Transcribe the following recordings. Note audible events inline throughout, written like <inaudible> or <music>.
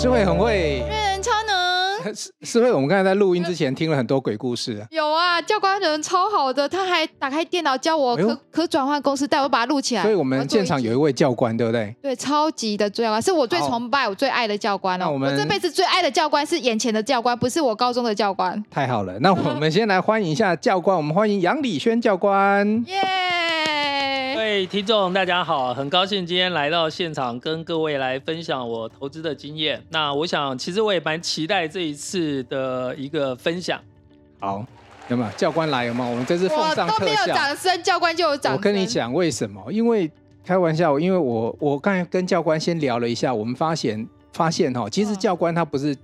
诗慧很会，人超能。诗诗慧，我们刚才在录音之前听了很多鬼故事。有啊，教官人超好的，他还打开电脑教我可、哎、可转换公司带我把它录起来。所以我们现场有一位教官，对不对？对，超级的教官，是我最崇拜、我最爱的教官哦。那我们我这辈子最爱的教官是眼前的教官，不是我高中的教官。太好了，那我们先来欢迎一下教官，我们欢迎杨礼轩教官。<laughs> 耶、yeah!！各位听众，大家好，很高兴今天来到现场，跟各位来分享我投资的经验。那我想，其实我也蛮期待这一次的一个分享。好，有没有教官来？有没有？我们这次奉上特效，都没有掌声，教官就有掌声。我跟你讲为什么？因为开玩笑，因为我我刚才跟教官先聊了一下，我们发现发现哈，其实教官他不是。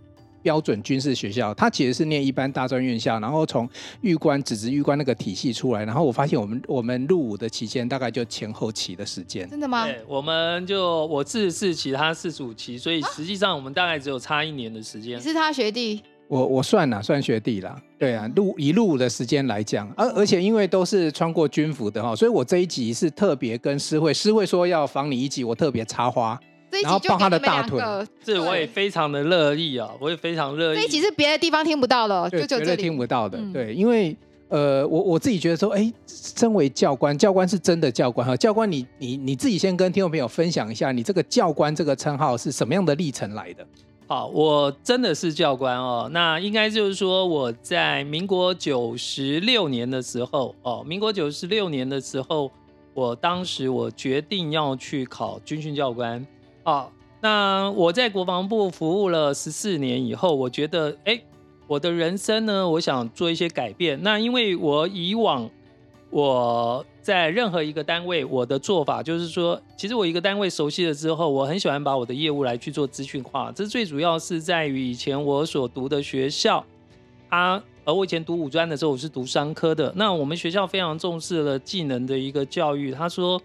标准军事学校，他其实是念一般大专院校，然后从预官、只职预官那个体系出来，然后我发现我们 <laughs> 我们入伍的期间大概就前后期的时间。真的吗？对，我们就我四十四期，他四十五期，所以实际上我们大概只有差一年的时间。你是他学弟？我我算了，算学弟啦。对啊，入一入伍的时间来讲，而而且因为都是穿过军服的哈，所以我这一集是特别跟师会，师会说要防你一集，我特别插花。然后抱他的大腿，这我也非常的乐意啊，我也非常乐意。这一集是别的地方听不到的，就绝对听不到的。嗯、对，因为呃，我我自己觉得说，哎，身为教官，教官是真的教官哈。教官你，你你你自己先跟听众朋友分享一下，你这个教官这个称号是什么样的历程来的？好，我真的是教官哦。那应该就是说，我在民国九十六年的时候哦，民国九十六年的时候，我当时我决定要去考军训教官。好，那我在国防部服务了十四年以后，我觉得，哎，我的人生呢，我想做一些改变。那因为我以往我在任何一个单位，我的做法就是说，其实我一个单位熟悉了之后，我很喜欢把我的业务来去做资讯化。这最主要是在于以前我所读的学校，啊，而我以前读五专的时候，我是读商科的。那我们学校非常重视了技能的一个教育，他说。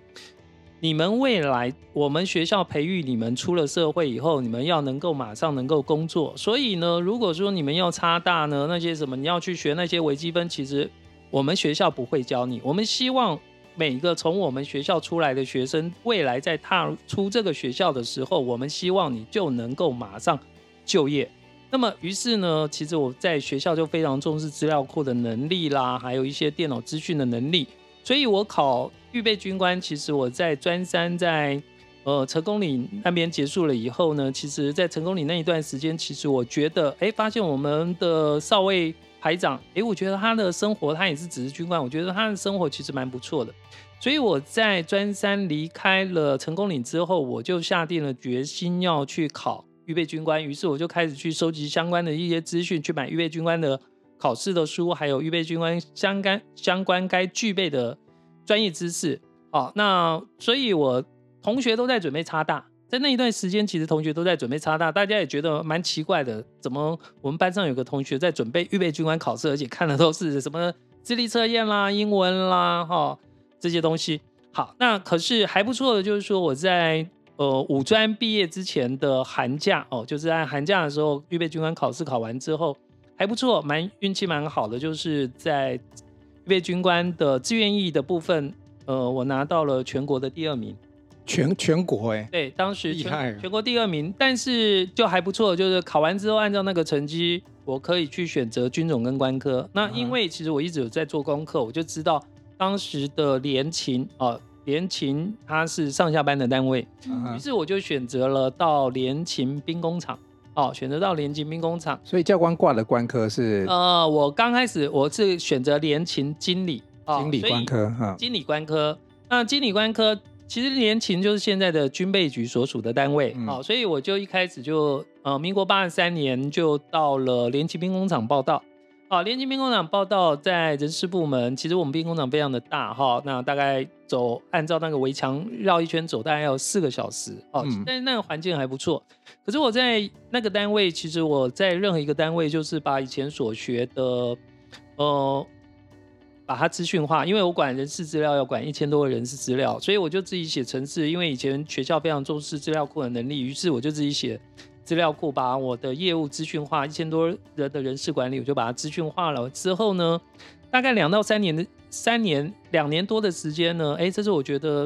你们未来，我们学校培育你们出了社会以后，你们要能够马上能够工作。所以呢，如果说你们要插大呢，那些什么你要去学那些微积分，其实我们学校不会教你。我们希望每个从我们学校出来的学生，未来在踏出这个学校的时候，我们希望你就能够马上就业。那么，于是呢，其实我在学校就非常重视资料库的能力啦，还有一些电脑资讯的能力。所以我考。预备军官，其实我在专三在呃成功岭那边结束了以后呢，其实，在成功岭那一段时间，其实我觉得，哎，发现我们的少尉排长，哎，我觉得他的生活，他也是只是军官，我觉得他的生活其实蛮不错的。所以我在专三离开了成功岭之后，我就下定了决心要去考预备军官，于是我就开始去收集相关的一些资讯，去买预备军官的考试的书，还有预备军官相关相关该具备的。专业知识，哦，那所以，我同学都在准备插大，在那一段时间，其实同学都在准备插大，大家也觉得蛮奇怪的，怎么我们班上有个同学在准备预备军官考试，而且看的都是 <laughs> 什么智力测验啦、英文啦，哈、哦，这些东西。好，那可是还不错的，就是说我在呃五专毕业之前的寒假，哦，就是在寒假的时候，预备军官考试考完之后还不错，蛮运气蛮好的，就是在。预备军官的志愿役的部分，呃，我拿到了全国的第二名，全全国哎，对，当时全全国第二名，但是就还不错，就是考完之后按照那个成绩，我可以去选择军种跟官科。那因为其实我一直有在做功课，我就知道当时的联勤啊，联勤它是上下班的单位，于是我就选择了到联勤兵工厂。哦，选择到联勤兵工厂，所以教官挂的官科是呃，我刚开始我是选择联勤经理，哦、经理官科哈，经理官科。那经理官科其实联勤就是现在的军备局所属的单位，哦，所以我就一开始就呃，民国八十三年就到了联勤兵工厂报到。好，联勤兵工厂报到在人事部门，其实我们兵工厂非常的大哈、哦，那大概走按照那个围墙绕一圈走，大概要四个小时哦、嗯，但是那个环境还不错。可是我在那个单位，其实我在任何一个单位，就是把以前所学的，呃，把它资讯化，因为我管人事资料要管一千多个人事资料，所以我就自己写程式，因为以前学校非常重视资料库的能力，于是我就自己写。资料库把我的业务资讯化，一千多人的人事管理，我就把它资讯化了。之后呢，大概两到三年的三年两年多的时间呢，哎，这是我觉得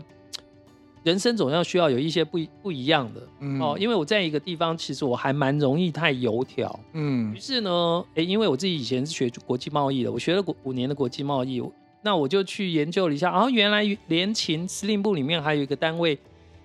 人生总要需要有一些不不一样的、嗯、哦，因为我在一个地方，其实我还蛮容易太油条，嗯，于是呢，哎，因为我自己以前是学国际贸易的，我学了五年的国际贸易，那我就去研究了一下，然后原来联勤司令部里面还有一个单位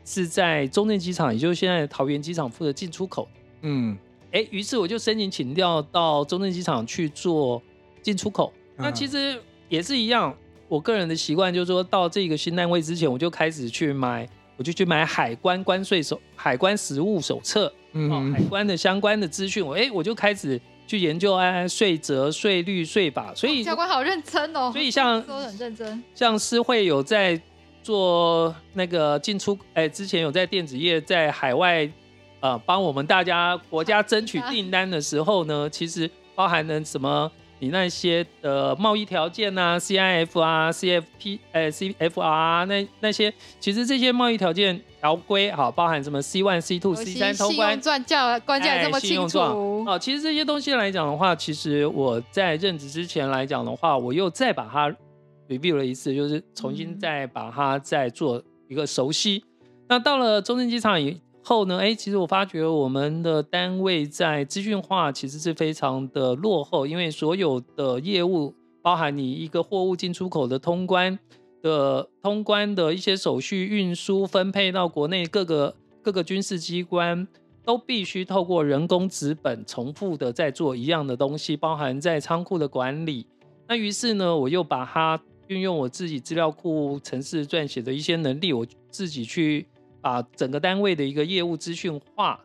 是在中正机场，也就是现在桃园机场负责进出口，嗯，哎，于是我就申请请调到中正机场去做进出口，嗯、那其实也是一样。我个人的习惯就是说，到这个新单位之前，我就开始去买，我就去买海关关税手、海关实务手册，嗯，哦、海关的相关的资讯，我哎，我就开始去研究哎税则、税率、税法。所以教官好认真哦。所以像 <laughs> 说很认真，像施惠有在做那个进出，哎，之前有在电子业在海外呃帮我们大家国家争取订单的时候呢，其实包含了什么？你那些的贸易条件啊，CIF 啊，CFP，呃，CFR 啊，那那些其实这些贸易条件条规，好，包含什么 C one、C two、C 三通关，关键这么清楚。哦，其实这些东西来讲的话，其实我在任职之前来讲的话，我又再把它 review 了一次，就是重新再把它再做一个熟悉。嗯、那到了中正机场以后呢，哎，其实我发觉我们的单位在资讯化其实是非常的落后，因为所有的业务，包含你一个货物进出口的通关的通关的一些手续、运输、分配到国内各个各个军事机关，都必须透过人工纸本重复的在做一样的东西，包含在仓库的管理。那于是呢，我又把它运用我自己资料库程式撰写的一些能力，我自己去。把整个单位的一个业务资讯化，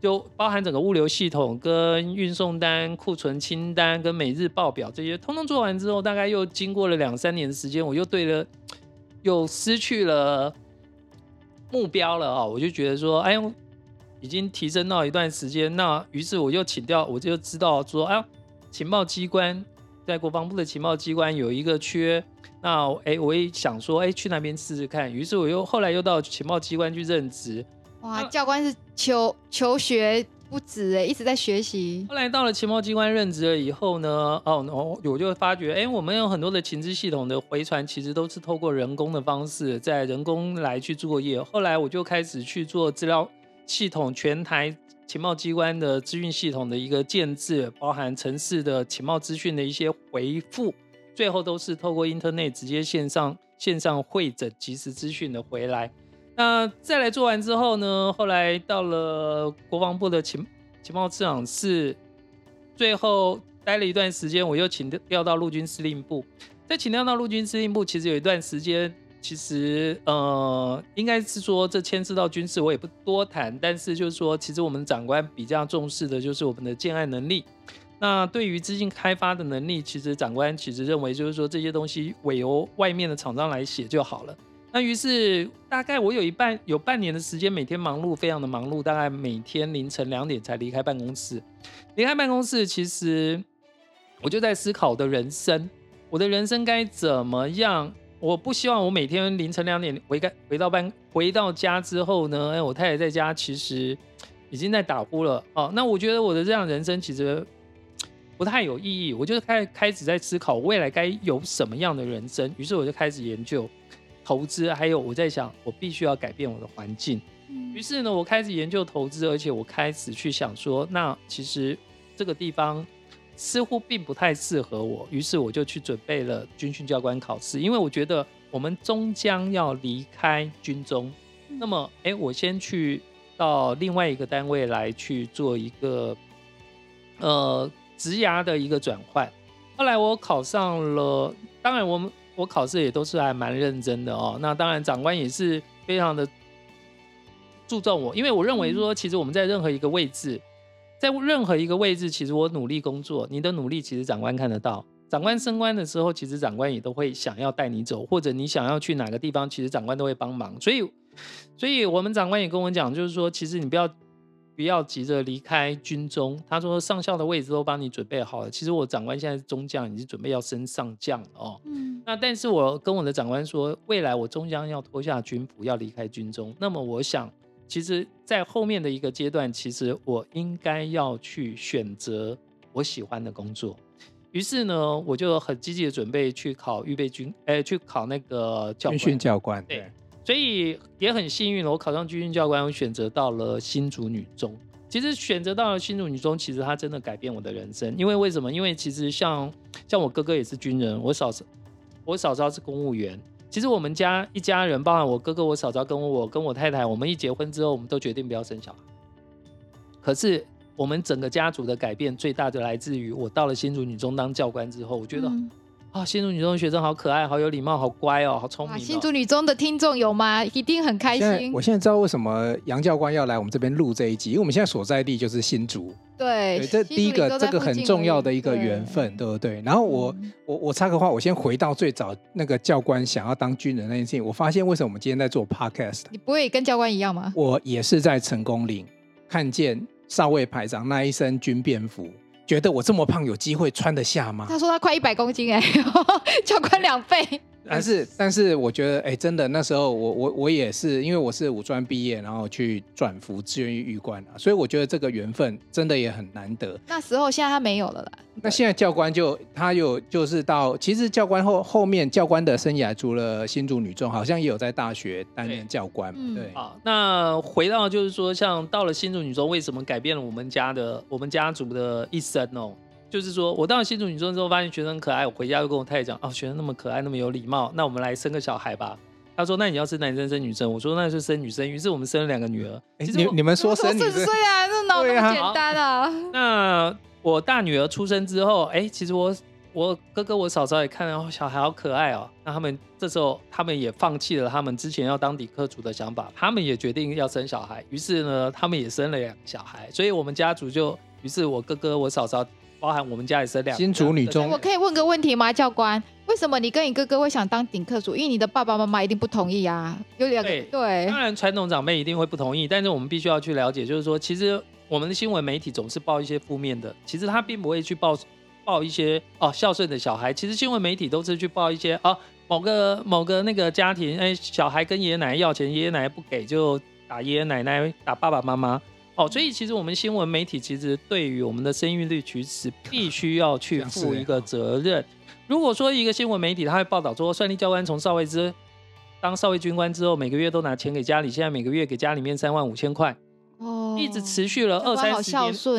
就包含整个物流系统、跟运送单、库存清单、跟每日报表这些，通通做完之后，大概又经过了两三年的时间，我又对了，又失去了目标了啊！我就觉得说，哎呦，已经提升到一段时间，那于是我又请调，我就知道说，哎，情报机关在国防部的情报机关有一个缺。那哎，我也想说，哎，去那边试试看。于是我又后来又到情报机关去任职。哇，教官是求求学不止哎，一直在学习。后来到了情报机关任职了以后呢，哦，我就发觉，哎，我们有很多的情资系统的回传，其实都是透过人工的方式，在人工来去作业。后来我就开始去做资料系统，全台情报机关的资讯系统的一个建置，包含城市的情报资讯的一些回复。最后都是透过 Internet 直接线上线上会诊即时资讯的回来。那再来做完之后呢，后来到了国防部的情情报次长室，最后待了一段时间，我又请调到陆军司令部。在请调到陆军司令部，其实有一段时间，其实呃，应该是说这牵涉到军事，我也不多谈。但是就是说，其实我们长官比较重视的就是我们的建案能力。那对于资金开发的能力，其实长官其实认为就是说，这些东西委由外面的厂商来写就好了。那于是大概我有一半有半年的时间，每天忙碌，非常的忙碌，大概每天凌晨两点才离开办公室。离开办公室，其实我就在思考我的人生，我的人生该怎么样？我不希望我每天凌晨两点回该回到办回到家之后呢，哎，我太太在家其实已经在打呼了哦。那我觉得我的这样人生其实。不太有意义，我就开开始在思考未来该有什么样的人生，于是我就开始研究投资，还有我在想，我必须要改变我的环境。于是呢，我开始研究投资，而且我开始去想说，那其实这个地方似乎并不太适合我，于是我就去准备了军训教官考试，因为我觉得我们终将要离开军中，那么，哎，我先去到另外一个单位来去做一个，呃。职涯的一个转换，后来我考上了，当然我们我考试也都是还蛮认真的哦。那当然长官也是非常的注重我，因为我认为说，其实我们在任何一个位置，在任何一个位置，其实我努力工作，你的努力其实长官看得到。长官升官的时候，其实长官也都会想要带你走，或者你想要去哪个地方，其实长官都会帮忙。所以，所以我们长官也跟我讲，就是说，其实你不要。不要急着离开军中。他说上校的位置都帮你准备好了。其实我长官现在是中将，已经准备要升上将了哦。嗯。那但是我跟我的长官说，未来我终将要脱下军服，要离开军中。那么我想，其实，在后面的一个阶段，其实我应该要去选择我喜欢的工作。于是呢，我就很积极的准备去考预备军，哎，去考那个教官。军训教官。对。所以也很幸运，我考上军训教官，我选择到了新竹女中。其实选择到了新竹女中，其实它真的改变我的人生。因为为什么？因为其实像像我哥哥也是军人，我嫂子我嫂嫂是公务员。其实我们家一家人，包含我哥哥、我嫂嫂跟我跟我太太，我们一结婚之后，我们都决定不要生小孩。可是我们整个家族的改变，最大的来自于我到了新竹女中当教官之后，我觉得。嗯啊，新竹女中的学生好可爱，好有礼貌，好乖哦，好聪明哦。新竹女中的听众有吗？一定很开心。我现在知道为什么杨教官要来我们这边录这一集，因为我们现在所在地就是新竹。对，对，这第一个这个很重要的一个缘分，对，对不对？然后我、嗯、我我插个话，我先回到最早那个教官想要当军人那件事情，我发现为什么我们今天在做 podcast？你不会跟教官一样吗？我也是在成功岭看见少尉排长那一身军便服。觉得我这么胖有机会穿得下吗？他说他快一百公斤哎，<laughs> 教官两倍。但是，但是我觉得，哎、欸，真的那时候我我我也是，因为我是五专毕业，然后去转服志愿役预官啊，所以我觉得这个缘分真的也很难得。那时候现在他没有了啦。那现在教官就他有就是到，其实教官后后面教官的生涯，除了新竹女中，好像也有在大学担任教官。对，对、嗯。好，那回到就是说，像到了新竹女中，为什么改变了我们家的我们家族的一生哦？就是说，我到了新竹女中之后，发现学生可爱，我回家就跟我太太讲，哦，学生那么可爱，那么有礼貌，那我们来生个小孩吧。他说，那你要生男生生女生？我说，那就生女生。于是我们生了两个女儿。欸、你你们说生女生？对啊，这脑那么简单啊。<laughs> 啊那我大女儿出生之后，哎、欸，其实我我哥哥我嫂嫂也看到小孩好可爱哦。那他们这时候他们也放弃了他们之前要当理科主的想法，他们也决定要生小孩。于是呢，他们也生了两个小孩。所以我们家族就，于是我哥哥我嫂嫂。包含我们家也是两。新竹女中，我可以问个问题吗，教官？为什么你跟你哥哥会想当顶客主？因为你的爸爸妈妈一定不同意啊。有两个对，对，当然传统长辈一定会不同意，但是我们必须要去了解，就是说，其实我们的新闻媒体总是报一些负面的，其实他并不会去报报一些哦孝顺的小孩。其实新闻媒体都是去报一些哦某个某个那个家庭，哎，小孩跟爷爷奶奶要钱，爷爷奶奶不给就打爷爷奶奶，打爸爸妈妈。哦，所以其实我们新闻媒体其实对于我们的生育率其实必须要去负一个责任。如果说一个新闻媒体他会报道说，算力教官从少尉之当少尉军官之后，每个月都拿钱给家里，现在每个月给家里面三万五千块，哦，一直持续了二三十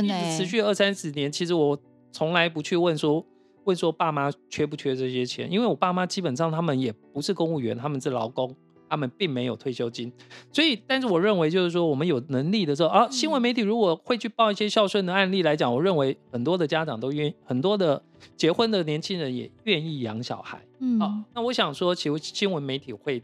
年，一直持续二三十年。其实我从来不去问说问说爸妈缺不缺这些钱，因为我爸妈基本上他们也不是公务员，他们是劳工。他们并没有退休金，所以，但是我认为就是说，我们有能力的时候啊，新闻媒体如果会去报一些孝顺的案例来讲，我认为很多的家长都愿意，很多的结婚的年轻人也愿意养小孩。嗯，好，那我想说，其实新闻媒体会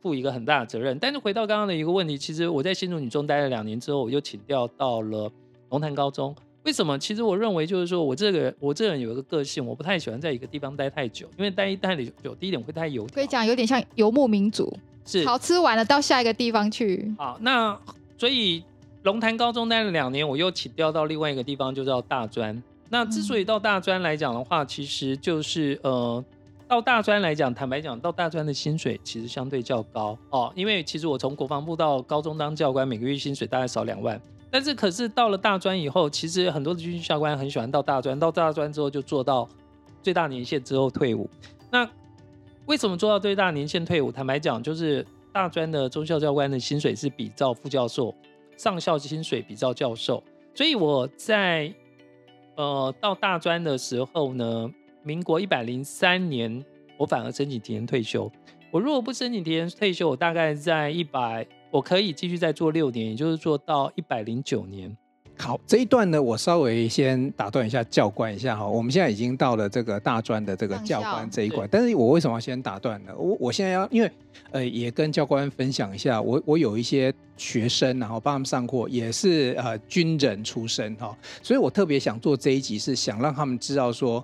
负一个很大的责任。但是回到刚刚的一个问题，其实我在新竹女中待了两年之后，我就请调到了龙潭高中。为什么？其实我认为就是说我这个我这个人有一个个性，我不太喜欢在一个地方待太久，因为待一待久，第一点会太油。可以讲有点像游牧民族。是，好吃完了，到下一个地方去。好，那所以龙潭高中待了两年，我又起调到另外一个地方，就叫大专。那之所以到大专来讲的话，其实就是呃，到大专来讲，坦白讲，到大专的薪水其实相对较高哦。因为其实我从国防部到高中当教官，每个月薪水大概少两万。但是可是到了大专以后，其实很多的军训教官很喜欢到大专，到大专之后就做到最大年限之后退伍。那为什么做到最大年限退伍？坦白讲，就是大专的中校教官的薪水是比照副教授，上校薪水比照教授。所以我在呃到大专的时候呢，民国一百零三年，我反而申请提前退休。我如果不申请提前退休，我大概在一百，我可以继续再做六年，也就是做到一百零九年。好，这一段呢，我稍微先打断一下，教官一下哈。我们现在已经到了这个大专的这个教官这一关，但是我为什么要先打断呢？我我现在要，因为呃，也跟教官分享一下，我我有一些学生，然后帮他们上课，也是呃军人出身哈，所以我特别想做这一集，是想让他们知道说，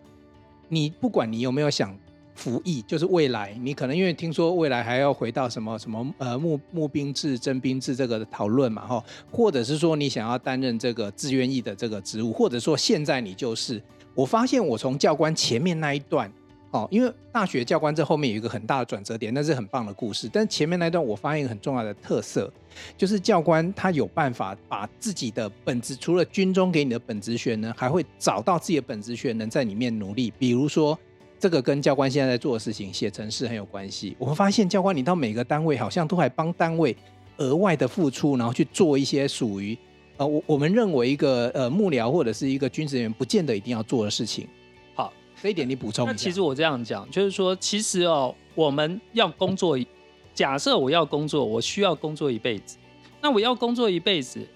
你不管你有没有想。服役就是未来，你可能因为听说未来还要回到什么什么呃募募兵制、征兵制这个讨论嘛哈，或者是说你想要担任这个志愿役的这个职务，或者说现在你就是，我发现我从教官前面那一段哦，因为大学教官这后面有一个很大的转折点，那是很棒的故事，但前面那段我发现一个很重要的特色，就是教官他有办法把自己的本职，除了军中给你的本职学能，还会找到自己的本职学能在里面努力，比如说。这个跟教官现在在做的事情写程式很有关系。我们发现教官你到每个单位好像都还帮单位额外的付出，然后去做一些属于呃我我们认为一个呃幕僚或者是一个军职人员不见得一定要做的事情。好，这一点你补充一下。那其实我这样讲，就是说，其实哦，我们要工作，假设我要工作，我需要工作一辈子，那我要工作一辈子。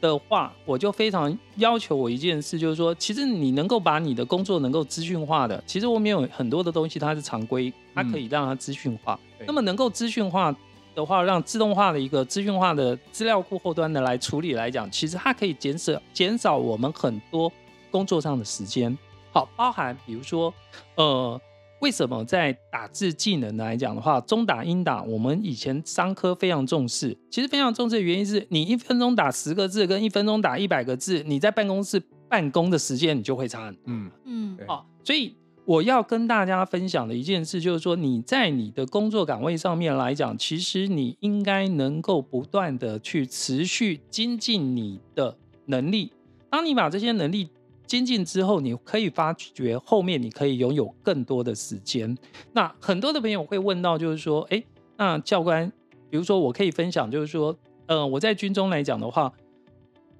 的话，我就非常要求我一件事，就是说，其实你能够把你的工作能够资讯化的，其实我们有很多的东西，它是常规，它可以让它资讯化。嗯、那么能够资讯化的话，让自动化的一个资讯化的资料库后端的来处理来讲，其实它可以减少减少我们很多工作上的时间。好，包含比如说，呃。为什么在打字技能来讲的话，中打英打，我们以前商科非常重视。其实非常重视的原因是你一分钟打十个字，跟一分钟打一百个字，你在办公室办公的时间你就会差很多。嗯嗯，好，所以我要跟大家分享的一件事就是说，你在你的工作岗位上面来讲，其实你应该能够不断的去持续精进你的能力。当你把这些能力精进之后，你可以发觉后面你可以拥有更多的时间。那很多的朋友会问到，就是说，哎，那教官，比如说我可以分享，就是说，呃，我在军中来讲的话，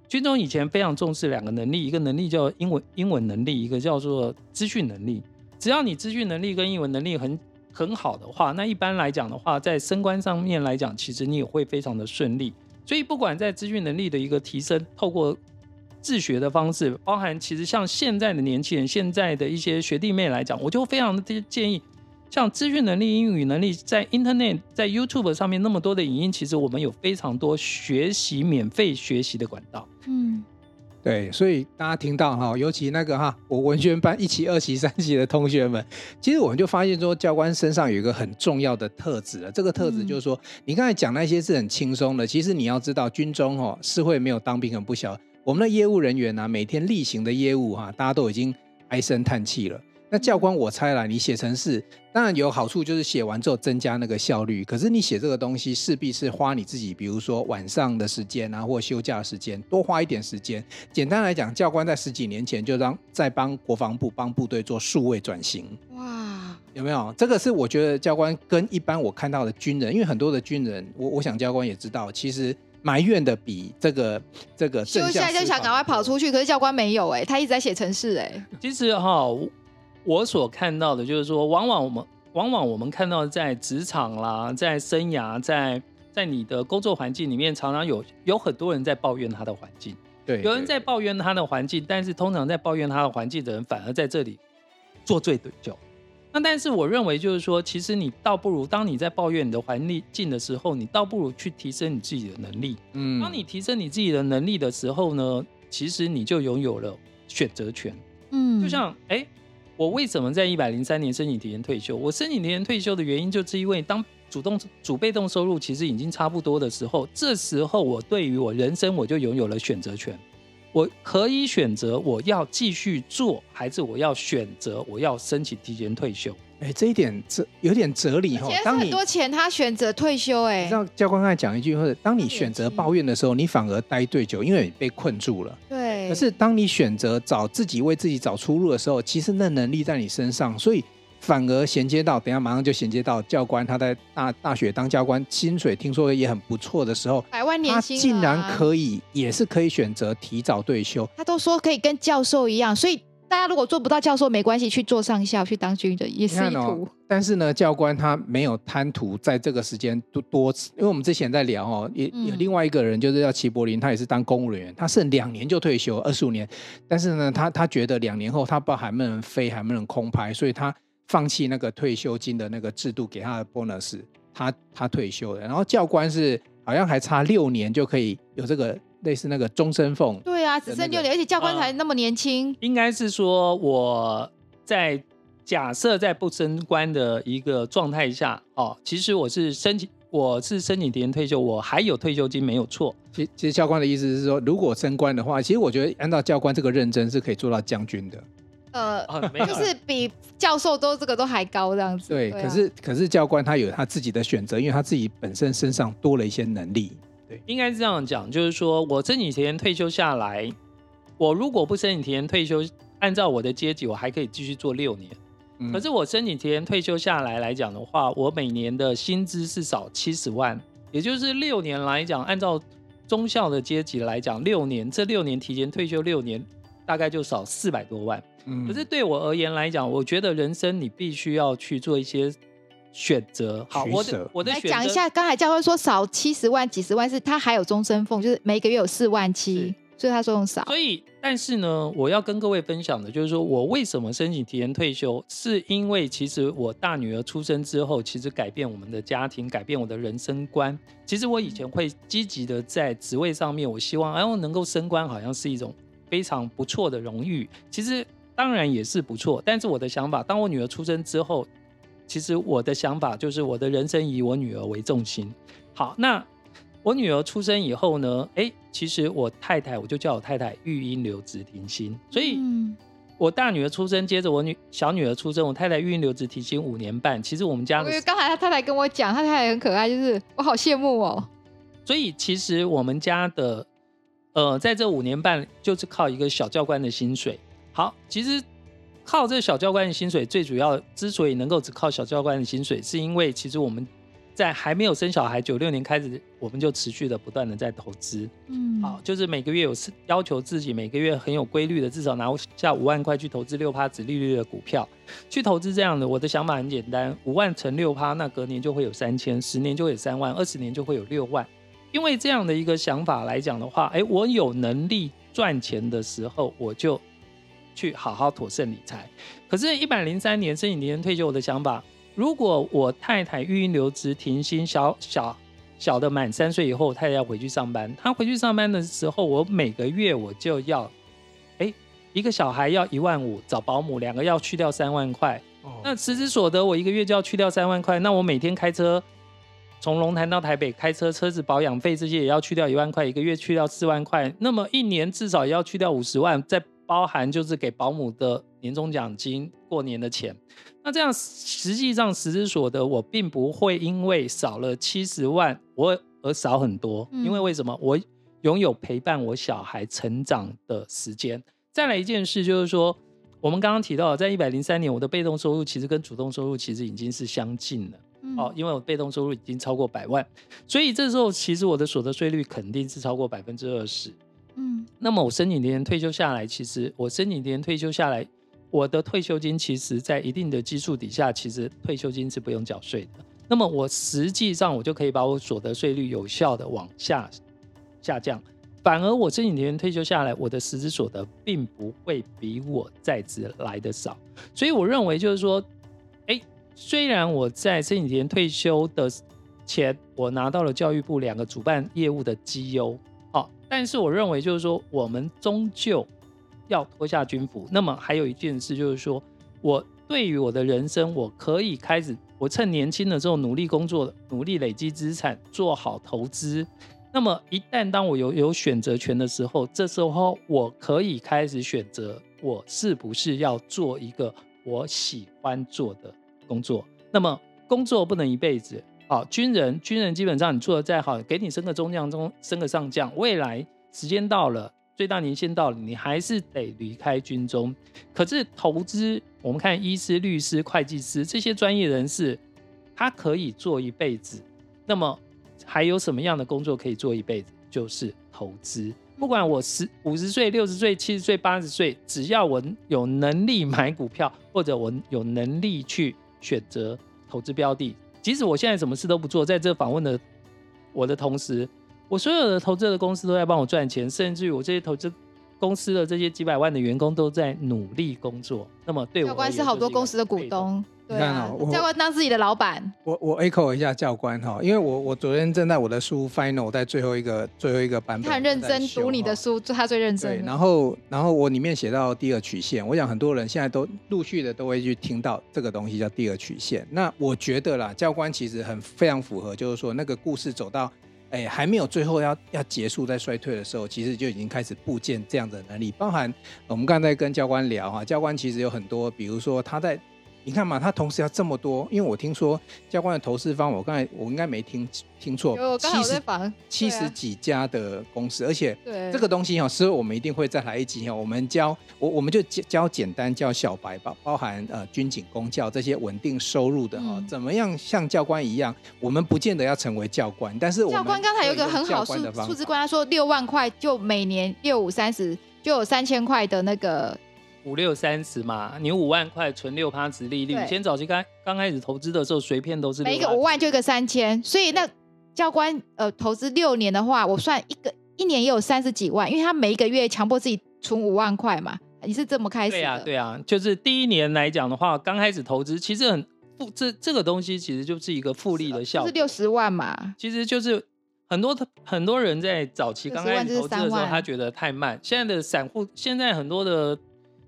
军中以前非常重视两个能力，一个能力叫英文英文能力，一个叫做资讯能力。只要你资讯能力跟英文能力很很好的话，那一般来讲的话，在升官上面来讲，其实你也会非常的顺利。所以不管在资讯能力的一个提升，透过自学的方式，包含其实像现在的年轻人，现在的一些学弟妹来讲，我就非常的建议，像资讯能力、英语能力，在 Internet、在 YouTube 上面那么多的影音，其实我们有非常多学习、免费学习的管道。嗯，对，所以大家听到哈，尤其那个哈，我文宣班一期、二期、三期的同学们，其实我们就发现说，教官身上有一个很重要的特质了。这个特质就是说，嗯、你刚才讲那些是很轻松的，其实你要知道，军中哦，是会没有当兵很不小。我们的业务人员呢、啊，每天例行的业务哈、啊，大家都已经唉声叹气了。那教官，我猜了，你写程式当然有好处，就是写完之后增加那个效率。可是你写这个东西，势必是花你自己，比如说晚上的时间啊，或休假的时间，多花一点时间。简单来讲，教官在十几年前就让在帮国防部帮部队做数位转型。哇，有没有？这个是我觉得教官跟一般我看到的军人，因为很多的军人，我我想教官也知道，其实。埋怨的比这个这个休息下就想赶快跑出去，可是教官没有哎、欸，他一直在写程式哎、欸。其实哈，我所看到的就是说，往往我们往往我们看到在职场啦，在生涯，在在你的工作环境里面，常常有有很多人在抱怨他的环境，对，有人在抱怨他的环境，但是通常在抱怨他的环境的人，反而在这里做最对就。那但是我认为就是说，其实你倒不如当你在抱怨你的环境的时候，你倒不如去提升你自己的能力。嗯，当你提升你自己的能力的时候呢，其实你就拥有了选择权。嗯，就像哎、欸，我为什么在一百零三年申请提前退休？我申请提前退休的原因，就是因为当主动主被动收入其实已经差不多的时候，这时候我对于我人生我就拥有了选择权。我可以选择我要继续做，还是我要选择我要申请提前退休？哎、欸，这一点这有点哲理哈。当很多钱，他选择退休、欸，哎，让教官刚才讲一句，或者当你选择抱怨的时候，你反而待最久，因为你被困住了。对。可是当你选择找自己为自己找出路的时候，其实那能力在你身上，所以。反而衔接到，等下马上就衔接到教官，他在大大学当教官，薪水听说也很不错的时候，百万年薪，他竟然可以，也是可以选择提早退休。他都说可以跟教授一样，所以大家如果做不到教授没关系，去做上校，去当军人也是一途。但是呢，教官他没有贪图在这个时间多多，因为我们之前在聊哦，也有另外一个人就是叫齐柏林，他也是当公务人员，他剩两年就退休，二十五年。但是呢，他他觉得两年后他不知道还能不能飞，还不能空拍，所以他。放弃那个退休金的那个制度，给他的 bonus，他他退休了。然后教官是好像还差六年就可以有这个类似那个终身俸。对啊，只剩六年，而且教官才那么年轻。应该是说我在假设在不升官的一个状态下，哦，其实我是申请我是申请提前退休，我还有退休金没有错。其其实教官的意思是说，如果升官的话，其实我觉得按照教官这个认真是可以做到将军的。呃，就是比教授都这个都还高这样子。对，对啊、可是可是教官他有他自己的选择，因为他自己本身身上多了一些能力。对，应该是这样讲，就是说我申请提前退休下来，我如果不申请提前退休，按照我的阶级，我还可以继续做六年。嗯、可是我申请提前退休下来来讲的话，我每年的薪资是少七十万，也就是六年来讲，按照中校的阶级来讲，六年这六年提前退休六年，大概就少四百多万。嗯，可是对我而言来讲，我觉得人生你必须要去做一些选择。好，我的我的选择来讲一下，刚才教官说少七十万、几十万，是他还有终身俸，就是每个月有四万七。所以他说用少，所以但是呢，我要跟各位分享的就是说，我为什么申请提前退休，是因为其实我大女儿出生之后，其实改变我们的家庭，改变我的人生观。其实我以前会积极的在职位上面，我希望哎，我能够升官，好像是一种非常不错的荣誉。其实当然也是不错，但是我的想法，当我女儿出生之后，其实我的想法就是我的人生以我女儿为重心。好，那。我女儿出生以后呢，哎，其实我太太，我就叫我太太育婴留职停薪。所以，我大女儿出生，接着我女小女儿出生，我太太育婴留职停薪五年半。其实我们家的，刚才他太太跟我讲，他太太很可爱，就是我好羡慕哦。所以，其实我们家的，呃，在这五年半，就是靠一个小教官的薪水。好，其实靠这个小教官的薪水，最主要之所以能够只靠小教官的薪水，是因为其实我们。在还没有生小孩，九六年开始，我们就持续的不断的在投资。嗯，好，就是每个月有要求自己每个月很有规律的，至少拿下五万块去投资六趴子利率的股票，去投资这样的。我的想法很简单，五万乘六趴，那隔年就会有三千，十年就会有三万，二十年就会有六万。因为这样的一个想法来讲的话，哎，我有能力赚钱的时候，我就去好好妥善理财。可是，一百零三年申请提前退休，我的想法。如果我太太育婴留职停薪，小小小的满三岁以后，太太要回去上班。她回去上班的时候，我每个月我就要，哎，一个小孩要一万五，找保姆两个要去掉三万块。哦、那实质所得我一个月就要去掉三万块。那我每天开车从龙潭到台北，开车车子保养费这些也要去掉一万块，一个月去掉四万块。那么一年至少也要去掉五十万，再包含就是给保姆的年终奖金、过年的钱。那这样实际上实质所得，我并不会因为少了七十万我而少很多，因为为什么？我拥有陪伴我小孩成长的时间。再来一件事就是说，我们刚刚提到，在一百零三年，我的被动收入其实跟主动收入其实已经是相近了。哦，因为我被动收入已经超过百万，所以这时候其实我的所得税率肯定是超过百分之二十。嗯，那么我申请年退休下来，其实我申请年退休下来。我的退休金其实，在一定的基数底下，其实退休金是不用缴税的。那么我实际上我就可以把我所得税率有效的往下下降，反而我申请年退休下来，我的实质所得并不会比我在职来的少。所以我认为就是说，哎，虽然我在申请年退休的钱，我拿到了教育部两个主办业务的绩优，但是我认为就是说，我们终究。要脱下军服，那么还有一件事就是说，我对于我的人生，我可以开始，我趁年轻的时候努力工作，努力累积资产，做好投资。那么一旦当我有有选择权的时候，这时候我可以开始选择，我是不是要做一个我喜欢做的工作？那么工作不能一辈子，好，军人，军人基本上你做的再好，给你升个中将中，升个上将，未来时间到了。最大年限到了，你还是得离开军中。可是投资，我们看医师、律师、会计师这些专业人士，他可以做一辈子。那么还有什么样的工作可以做一辈子？就是投资。不管我十五十岁、六十岁、七十岁、八十岁，只要我有能力买股票，或者我有能力去选择投资标的，即使我现在什么事都不做，在这访问的我的同时。我所有的投资的公司都在帮我赚钱，甚至于我这些投资公司的这些几百万的员工都在努力工作。那么对我，教官是好多公司的股东，对啊，教官当自己的老板。我我 echo 一下教官哈，因为我我昨天正在我的书 final 在最后一个最后一个版本，他很认真读你的书，他最认真。对，然后然后我里面写到第二曲线，我想很多人现在都陆续的都会去听到这个东西叫第二曲线。那我觉得啦，教官其实很非常符合，就是说那个故事走到。哎，还没有最后要要结束在衰退的时候，其实就已经开始布建这样的能力。包含我们刚才跟教官聊哈，教官其实有很多，比如说他在你看嘛，他同时要这么多，因为我听说教官的投资方，我刚才我应该没听听错，七十七十几家的公司，而且这个东西哈，所以我们一定会再来一集哈，我们教我我们就教简单教小白吧，包含呃军警公教这些稳定收入的哈，嗯、怎么样像教官一样，我们不见得要成为教官，但是我教官刚才有一个很好数数字官，他说六万块就每年六五三十就有三千块的那个。五六三十嘛，你五万块存六趴值利率。以前早期刚刚开始投资的时候，随便都是每一个五万就一个三千，所以那教官呃投资六年的话，我算一个一年也有三十几万，因为他每一个月强迫自己存五万块嘛。你是这么开始的？对啊，对啊，就是第一年来讲的话，刚开始投资其实很复，这这个东西其实就是一个复利的效果，是六十万嘛。其实就是很多很多人在早期刚开始投资的时候，他觉得太慢。现在的散户，现在很多的。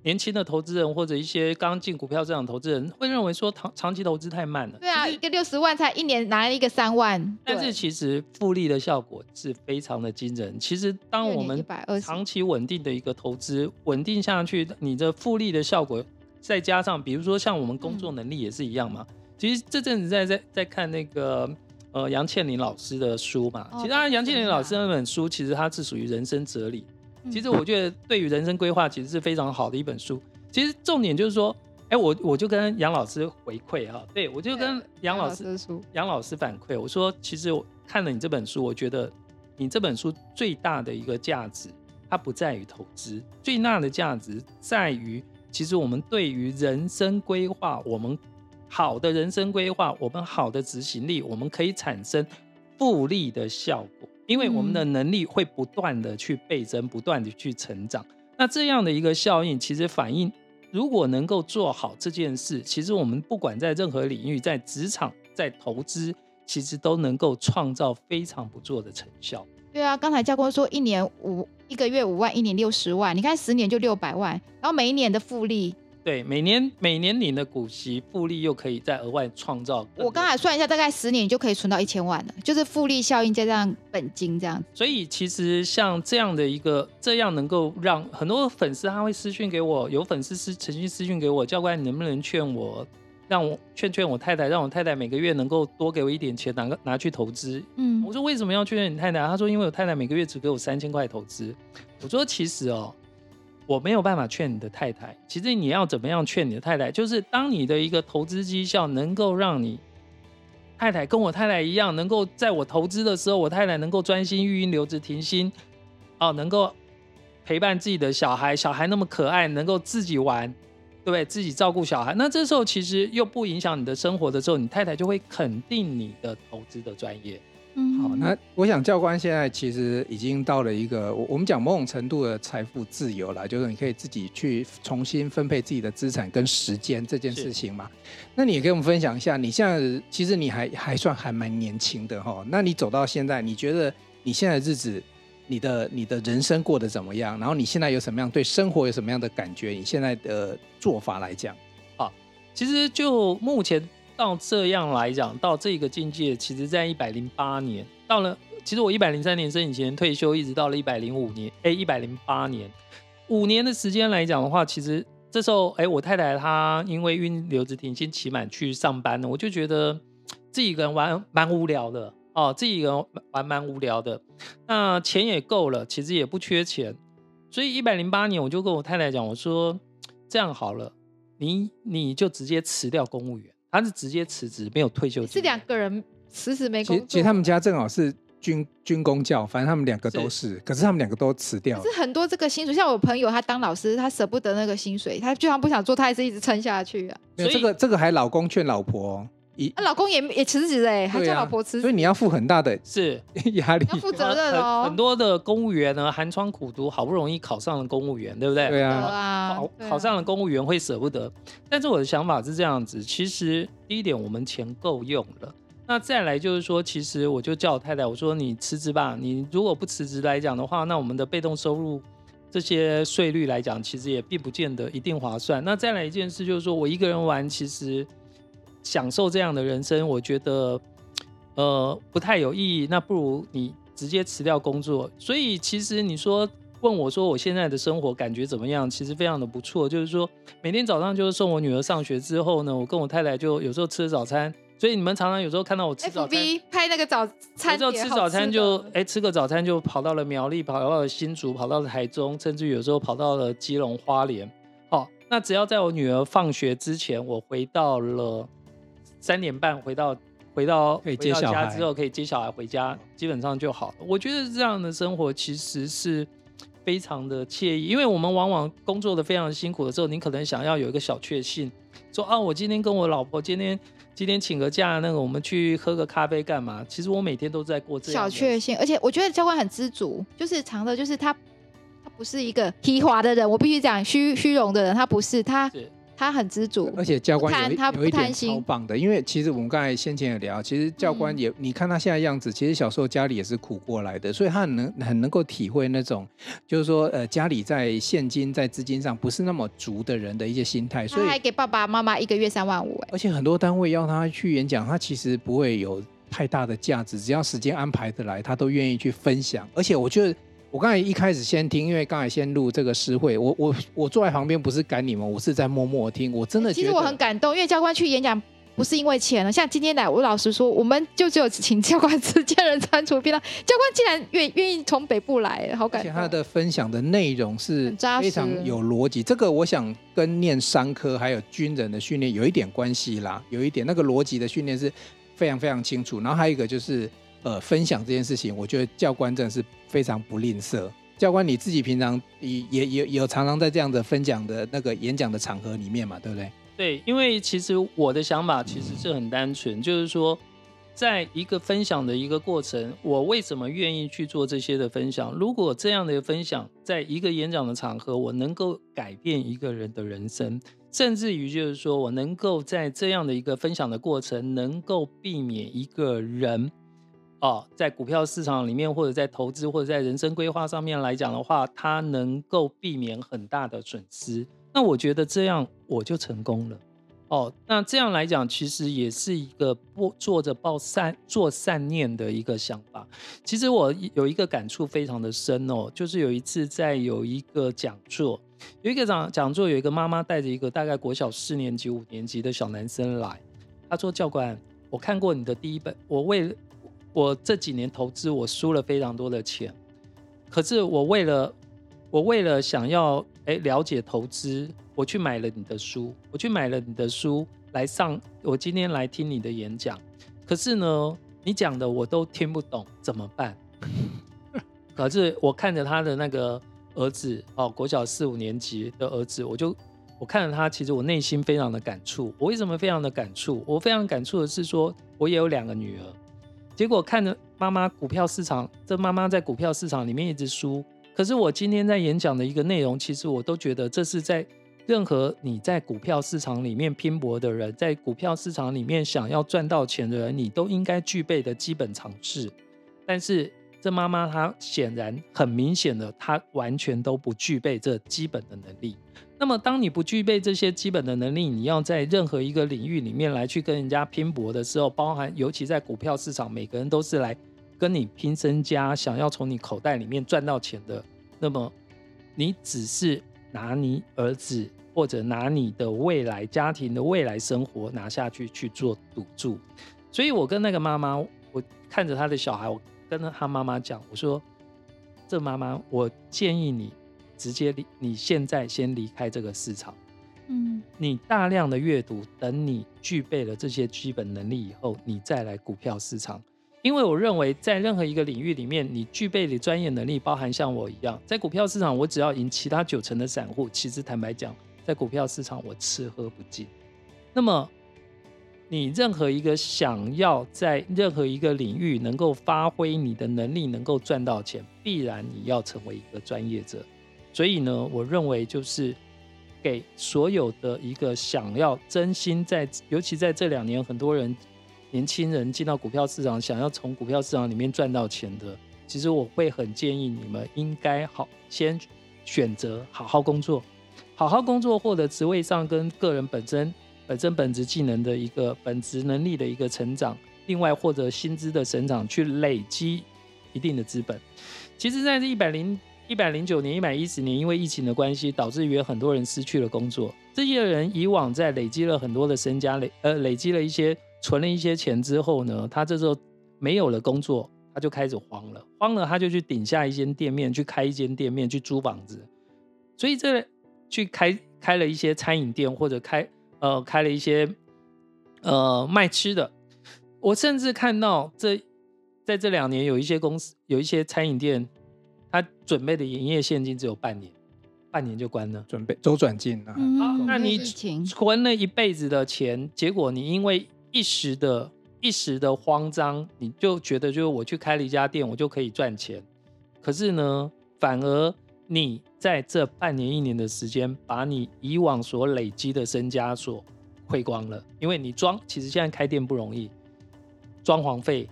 年轻的投资人或者一些刚进股票市场投资人会认为说长长期投资太慢了。对啊，一个六十万才一年拿了一个三万，但是其实复利的效果是非常的惊人。其实当我们长期稳定的一个投资稳定下去，你的复利的效果再加上，比如说像我们工作能力也是一样嘛。嗯、其实这阵子在在在看那个呃杨倩玲老师的书嘛，哦、其实当然杨倩玲老师那本书其实它是属于人生哲理。其实我觉得对于人生规划其实是非常好的一本书。其实重点就是说，哎，我我就跟杨老师回馈哈，对我就跟杨老师杨老师反馈，我说其实我看了你这本书，我觉得你这本书最大的一个价值，它不在于投资，最大的价值在于，其实我们对于人生规划，我们好的人生规划，我们好的执行力，我们可以产生复利的效果。因为我们的能力会不断的去倍增，不断的去成长。那这样的一个效应，其实反映，如果能够做好这件事，其实我们不管在任何领域，在职场、在投资，其实都能够创造非常不错的成效。对啊，刚才教官说一年五一个月五万，一年六十万，你看十年就六百万，然后每一年的复利。对，每年每年领的股息复利又可以再额外创造。我刚才算一下，大概十年就可以存到一千万了，就是复利效应加上本金这样。所以其实像这样的一个，这样能够让很多粉丝他会私讯给我，有粉丝私曾经私讯给我，教官你能不能劝我，让我劝劝我太太，让我太太每个月能够多给我一点钱，拿个拿去投资。嗯，我说为什么要劝劝你太太？他说因为我太太每个月只给我三千块投资。我说其实哦。我没有办法劝你的太太。其实你要怎么样劝你的太太？就是当你的一个投资绩效能够让你太太跟我太太一样，能够在我投资的时候，我太太能够专心育婴留职停薪，哦，能够陪伴自己的小孩，小孩那么可爱，能够自己玩，对不对？自己照顾小孩，那这时候其实又不影响你的生活的时候，你太太就会肯定你的投资的专业。嗯，好，那我想教官现在其实已经到了一个我我们讲某种程度的财富自由了，就是你可以自己去重新分配自己的资产跟时间这件事情嘛。那你也跟我们分享一下，你现在其实你还还算还蛮年轻的哈。那你走到现在，你觉得你现在的日子，你的你的人生过得怎么样？然后你现在有什么样对生活有什么样的感觉？你现在的做法来讲，啊，其实就目前。到这样来讲，到这个境界，其实在一百零八年到了。其实我一百零三年生以前退休，一直到了一百零五年，哎，一百零八年，五年的时间来讲的话，其实这时候，哎，我太太她因为孕留职停薪期满去上班了，我就觉得自己一个人玩蛮无聊的哦，自己一个人玩蛮无聊的。那钱也够了，其实也不缺钱，所以一百零八年我就跟我太太讲，我说这样好了，你你就直接辞掉公务员。他是直接辞职，没有退休金。是两个人辞职没工作。其实他们家正好是军军工教，反正他们两个都是，是可是他们两个都辞掉了。是很多这个薪水，像我朋友他当老师，他舍不得那个薪水，他就算不想做，他还是一直撑下去啊。没有这个，这个还老公劝老婆。啊，老公也也辞职哎，还叫老婆辞职，所以你要负很大的是压力，要负责任哦。很多的公务员呢，寒窗苦读，好不容易考上了公务员，对不对？对啊，考考上了公务员会舍不得。但是我的想法是这样子，其实第一点，我们钱够用了。那再来就是说，其实我就叫我太太，我说你辞职吧。你如果不辞职来讲的话，那我们的被动收入这些税率来讲，其实也并不见得一定划算。那再来一件事就是说我一个人玩，其实。享受这样的人生，我觉得，呃，不太有意义。那不如你直接辞掉工作。所以其实你说问我说我现在的生活感觉怎么样？其实非常的不错，就是说每天早上就是送我女儿上学之后呢，我跟我太太就有时候吃早餐。所以你们常常有时候看到我吃早餐，FB 拍那个早餐，有时候吃早餐就哎、欸、吃个早餐就跑到了苗栗，跑到了新竹，跑到了台中，甚至有时候跑到了基隆花莲。好，那只要在我女儿放学之前，我回到了三点半，回到回到可以接小孩回到家之后，可以接小孩回家，基本上就好了。我觉得这样的生活其实是非常的惬意，因为我们往往工作的非常辛苦的时候，你可能想要有一个小确幸，说啊，我今天跟我老婆今天。今天请个假，那个我们去喝个咖啡干嘛？其实我每天都在过这样小确幸，而且我觉得教官很知足，就是常的，就是他，他不是一个虚华的人，我必须讲虚虚荣的人，他不是他。他很知足，而且教官有他有一点超棒的，因为其实我们刚才先前也聊，其实教官也，嗯、你看他现在样子，其实小时候家里也是苦过来的，所以他很能很能够体会那种，就是说呃家里在现金在资金上不是那么足的人的一些心态，所以他还给爸爸妈妈一个月三万五，而且很多单位要他去演讲，他其实不会有太大的价值，只要时间安排得来，他都愿意去分享，而且我觉得。我刚才一开始先听，因为刚才先录这个诗会，我我我坐在旁边不是赶你们，我是在默默听。我真的其实我很感动，因为教官去演讲不是因为钱了。像今天来，我老实说，我们就只有请教官 <laughs> 直接人餐厨便当，教官竟然愿愿意从北部来，好感动。而且他的分享的内容是非常有逻辑，这个我想跟念商科还有军人的训练有一点关系啦，有一点那个逻辑的训练是非常非常清楚。然后还有一个就是。呃，分享这件事情，我觉得教官真的是非常不吝啬。教官你自己平常也也也有常常在这样的分享的那个演讲的场合里面嘛，对不对？对，因为其实我的想法其实是很单纯，就是说，在一个分享的一个过程，我为什么愿意去做这些的分享？如果这样的分享，在一个演讲的场合，我能够改变一个人的人生，甚至于就是说我能够在这样的一个分享的过程，能够避免一个人。哦，在股票市场里面，或者在投资，或者在人生规划上面来讲的话，他能够避免很大的损失。那我觉得这样我就成功了。哦，那这样来讲，其实也是一个不做着报善做善念的一个想法。其实我有一个感触非常的深哦，就是有一次在有一个讲座，有一个讲讲座，有一个妈妈带着一个大概国小四年级、五年级的小男生来，他说：“教官，我看过你的第一本，我为。”我这几年投资，我输了非常多的钱。可是我为了，我为了想要哎了解投资，我去买了你的书，我去买了你的书来上。我今天来听你的演讲，可是呢，你讲的我都听不懂，怎么办？<laughs> 可是我看着他的那个儿子哦，国小四五年级的儿子，我就我看着他，其实我内心非常的感触。我为什么非常的感触？我非常感触的是说，我也有两个女儿。结果看着妈妈股票市场，这妈妈在股票市场里面一直输。可是我今天在演讲的一个内容，其实我都觉得这是在任何你在股票市场里面拼搏的人，在股票市场里面想要赚到钱的人，你都应该具备的基本常识。但是这妈妈她显然很明显的，她完全都不具备这基本的能力。那么，当你不具备这些基本的能力，你要在任何一个领域里面来去跟人家拼搏的时候，包含尤其在股票市场，每个人都是来跟你拼身家，想要从你口袋里面赚到钱的。那么，你只是拿你儿子或者拿你的未来家庭的未来生活拿下去去做赌注。所以我跟那个妈妈，我看着他的小孩，我跟他妈妈讲，我说：“这妈妈，我建议你。”直接离你现在先离开这个市场，嗯，你大量的阅读，等你具备了这些基本能力以后，你再来股票市场。因为我认为，在任何一个领域里面，你具备的专业能力，包含像我一样，在股票市场，我只要赢其他九成的散户，其实坦白讲，在股票市场我吃喝不尽。那么，你任何一个想要在任何一个领域能够发挥你的能力，能够赚到钱，必然你要成为一个专业者。所以呢，我认为就是给所有的一个想要真心在，尤其在这两年，很多人年轻人进到股票市场，想要从股票市场里面赚到钱的，其实我会很建议你们应该好先选择好好工作，好好工作，获得职位上跟个人本身本身本职技能的一个本职能力的一个成长，另外获得薪资的成长，去累积一定的资本。其实，在这一百零。一百零九年、一百一十年，因为疫情的关系，导致于很多人失去了工作。这些人以往在累积了很多的身家，累呃累积了一些存了一些钱之后呢，他这时候没有了工作，他就开始慌了，慌了他就去顶下一间店面，去开一间店面，去租房子，所以这去开开了一些餐饮店，或者开呃开了一些呃卖吃的。我甚至看到这在这两年有一些公司有一些餐饮店。他准备的营业现金只有半年，半年就关了，准备周转金啊。嗯、啊，那你存了一辈子的钱，结果你因为一时的一时的慌张，你就觉得就是我去开了一家店，我就可以赚钱。可是呢，反而你在这半年一年的时间，把你以往所累积的身家所亏光了，因为你装，其实现在开店不容易，装潢费。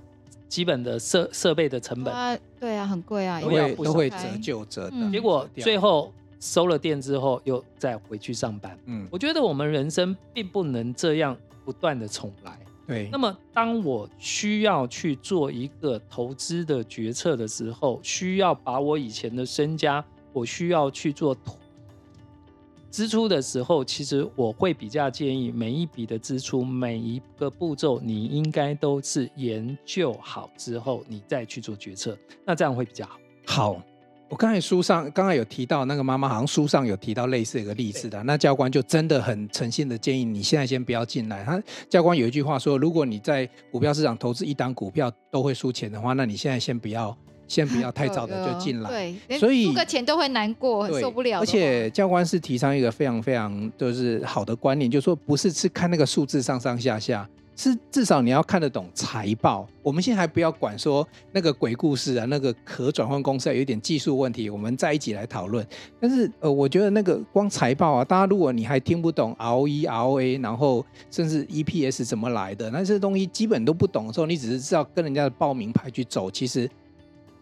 基本的设设备的成本，啊对啊，很贵啊，都会都会折旧折的。嗯、结果最后收了店之后，又再回去上班。嗯，我觉得我们人生并不能这样不断的重来。对，那么当我需要去做一个投资的决策的时候，需要把我以前的身家，我需要去做。支出的时候，其实我会比较建议每一笔的支出，每一个步骤，你应该都是研究好之后，你再去做决策，那这样会比较好。好，我刚才书上刚才有提到那个妈妈，好像书上有提到类似一个例子的，那教官就真的很诚信的建议你现在先不要进来。他教官有一句话说，如果你在股票市场投资一档股票都会输钱的话，那你现在先不要。先不要太早的就进来，对，所以付个钱都会难过，很受不了。而且教官是提倡一个非常非常就是好的观念，就是说不是是看那个数字上上下下，是至少你要看得懂财报。我们现在还不要管说那个鬼故事啊，那个可转换公司啊有一点技术问题，我们再一起来讨论。但是呃，我觉得那个光财报啊，大家如果你还听不懂 ROE、ROA，然后甚至 EPS 怎么来的，那些东西基本都不懂的时候，你只是知道跟人家的报名牌去走，其实。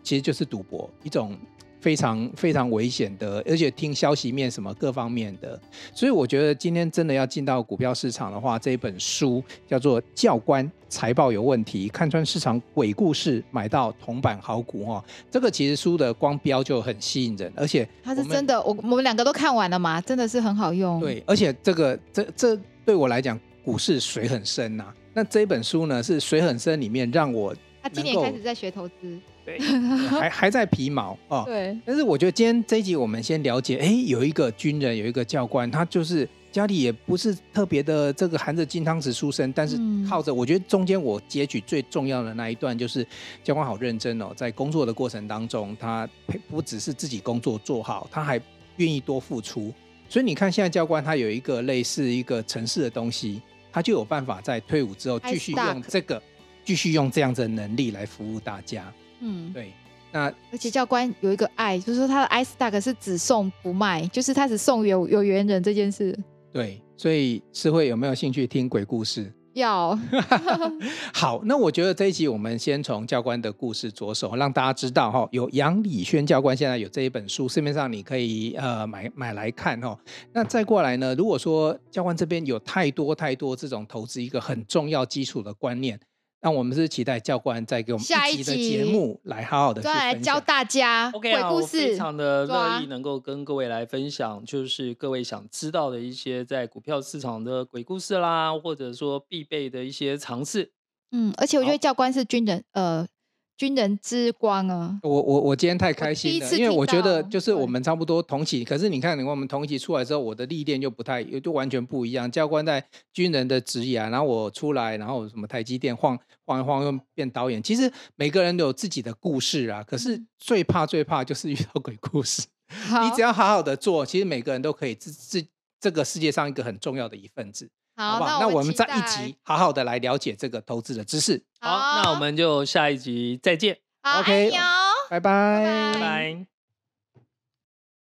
其实就是赌博，一种非常非常危险的，而且听消息面什么各方面的，所以我觉得今天真的要进到股票市场的话，这一本书叫做《教官财报有问题，看穿市场鬼故事，买到铜板好股》哦。这个其实书的光标就很吸引人，而且它是真的，我我们两个都看完了嘛，真的是很好用。对，而且这个这这对我来讲，股市水很深呐、啊。那这一本书呢，是水很深里面让我他今年开始在学投资。对，<laughs> 还还在皮毛哦。对，但是我觉得今天这一集我们先了解，哎，有一个军人，有一个教官，他就是家里也不是特别的这个含着金汤匙出生，但是靠着，我觉得中间我截取最重要的那一段，就是教官好认真哦，在工作的过程当中，他不只是自己工作做好，他还愿意多付出。所以你看，现在教官他有一个类似一个城市的东西，他就有办法在退伍之后继续用这个，继续用这样子的能力来服务大家。嗯，对，那而且教官有一个爱，就是说他的 iStock 是只送不卖，就是他只送有有缘人这件事。对，所以诗慧有没有兴趣听鬼故事？要。<laughs> 好，那我觉得这一集我们先从教官的故事着手，让大家知道哈，有杨礼轩教官现在有这一本书，市面上你可以呃买买来看哦。那再过来呢，如果说教官这边有太多太多这种投资一个很重要基础的观念。那我们是期待教官再给我们下一集的节目来好好的去来教大家 OK 鬼故事，非常的乐意能够跟各位来分享，就是各位想知道的一些在股票市场的鬼故事啦，或者说必备的一些常识。嗯，而且我觉得教官是军人，呃。军人之光啊！我我我今天太开心了，因为我觉得就是我们差不多同期，可是你看，你我们同期出来之后，我的历练就不太，就完全不一样。教官在军人的职业啊，然后我出来，然后什么台积电晃晃一晃又变导演。其实每个人都有自己的故事啊，可是最怕最怕就是遇到鬼故事。<laughs> 你只要好好的做，其实每个人都可以是是这个世界上一个很重要的一份子。好，好不好？那我们再一集好好的来了解这个投资的知识。好，那我们就下一集再见。好 OK，拜、拜拜，拜拜。